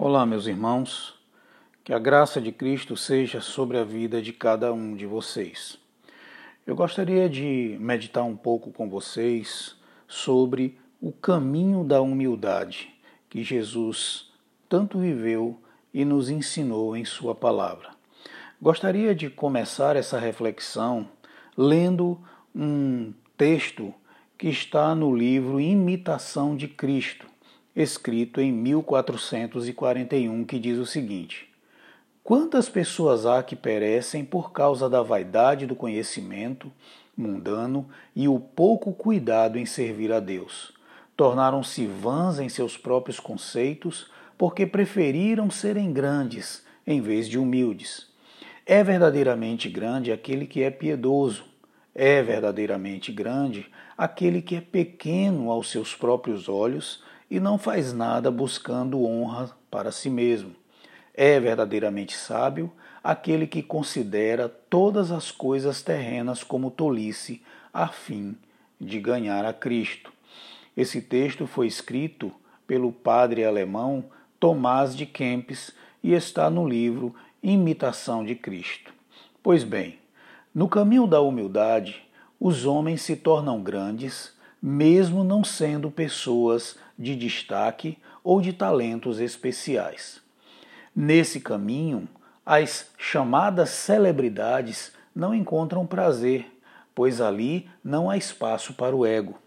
Olá, meus irmãos. Que a graça de Cristo seja sobre a vida de cada um de vocês. Eu gostaria de meditar um pouco com vocês sobre o caminho da humildade que Jesus tanto viveu e nos ensinou em Sua palavra. Gostaria de começar essa reflexão lendo um texto que está no livro Imitação de Cristo escrito em 1441, que diz o seguinte: Quantas pessoas há que perecem por causa da vaidade do conhecimento mundano e o pouco cuidado em servir a Deus? Tornaram-se vãs em seus próprios conceitos porque preferiram serem grandes em vez de humildes. É verdadeiramente grande aquele que é piedoso. É verdadeiramente grande aquele que é pequeno aos seus próprios olhos e não faz nada buscando honra para si mesmo. É verdadeiramente sábio aquele que considera todas as coisas terrenas como tolice, a fim de ganhar a Cristo. Esse texto foi escrito pelo padre alemão Tomás de Kempis e está no livro Imitação de Cristo. Pois bem, no caminho da humildade, os homens se tornam grandes mesmo não sendo pessoas de destaque ou de talentos especiais. Nesse caminho, as chamadas celebridades não encontram prazer, pois ali não há espaço para o ego.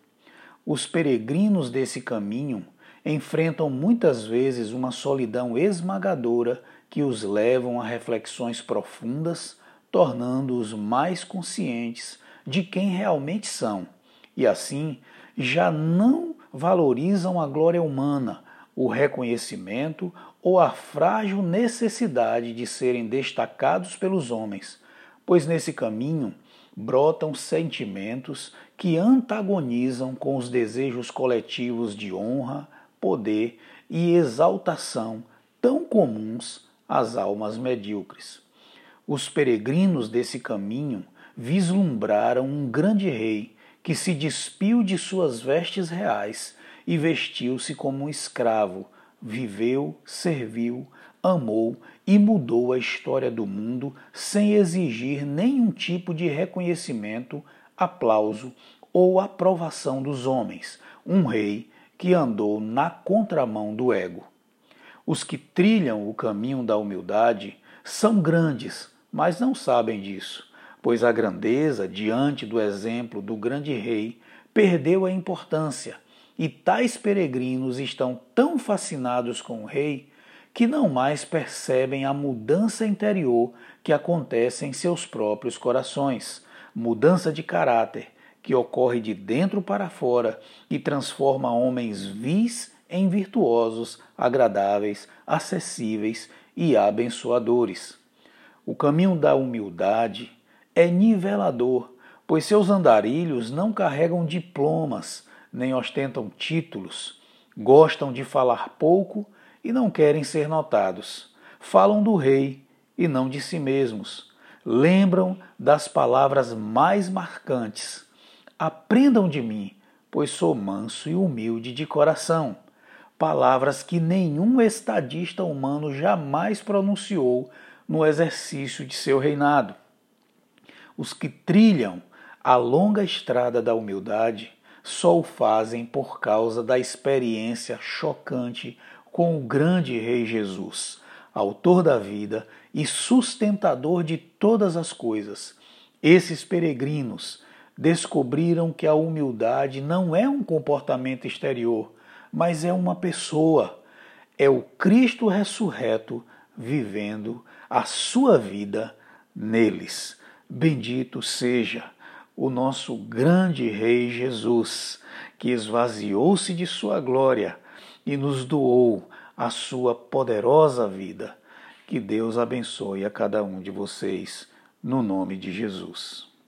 Os peregrinos desse caminho enfrentam muitas vezes uma solidão esmagadora que os levam a reflexões profundas, tornando-os mais conscientes de quem realmente são e assim já não valorizam a glória humana, o reconhecimento ou a frágil necessidade de serem destacados pelos homens, pois nesse caminho brotam sentimentos que antagonizam com os desejos coletivos de honra, poder e exaltação tão comuns às almas medíocres. Os peregrinos desse caminho vislumbraram um grande rei que se despiu de suas vestes reais e vestiu-se como um escravo, viveu, serviu, amou e mudou a história do mundo sem exigir nenhum tipo de reconhecimento, aplauso ou aprovação dos homens, um rei que andou na contramão do ego. Os que trilham o caminho da humildade são grandes, mas não sabem disso pois a grandeza, diante do exemplo do grande rei, perdeu a importância, e tais peregrinos estão tão fascinados com o rei que não mais percebem a mudança interior que acontece em seus próprios corações, mudança de caráter que ocorre de dentro para fora e transforma homens vis em virtuosos, agradáveis, acessíveis e abençoadores. O caminho da humildade é nivelador, pois seus andarilhos não carregam diplomas, nem ostentam títulos, gostam de falar pouco e não querem ser notados. Falam do rei e não de si mesmos. Lembram das palavras mais marcantes. Aprendam de mim, pois sou manso e humilde de coração. Palavras que nenhum estadista humano jamais pronunciou no exercício de seu reinado. Os que trilham a longa estrada da humildade só o fazem por causa da experiência chocante com o grande Rei Jesus, autor da vida e sustentador de todas as coisas. Esses peregrinos descobriram que a humildade não é um comportamento exterior, mas é uma pessoa. É o Cristo ressurreto vivendo a sua vida neles. Bendito seja o nosso grande Rei Jesus, que esvaziou-se de sua glória e nos doou a sua poderosa vida. Que Deus abençoe a cada um de vocês, no nome de Jesus.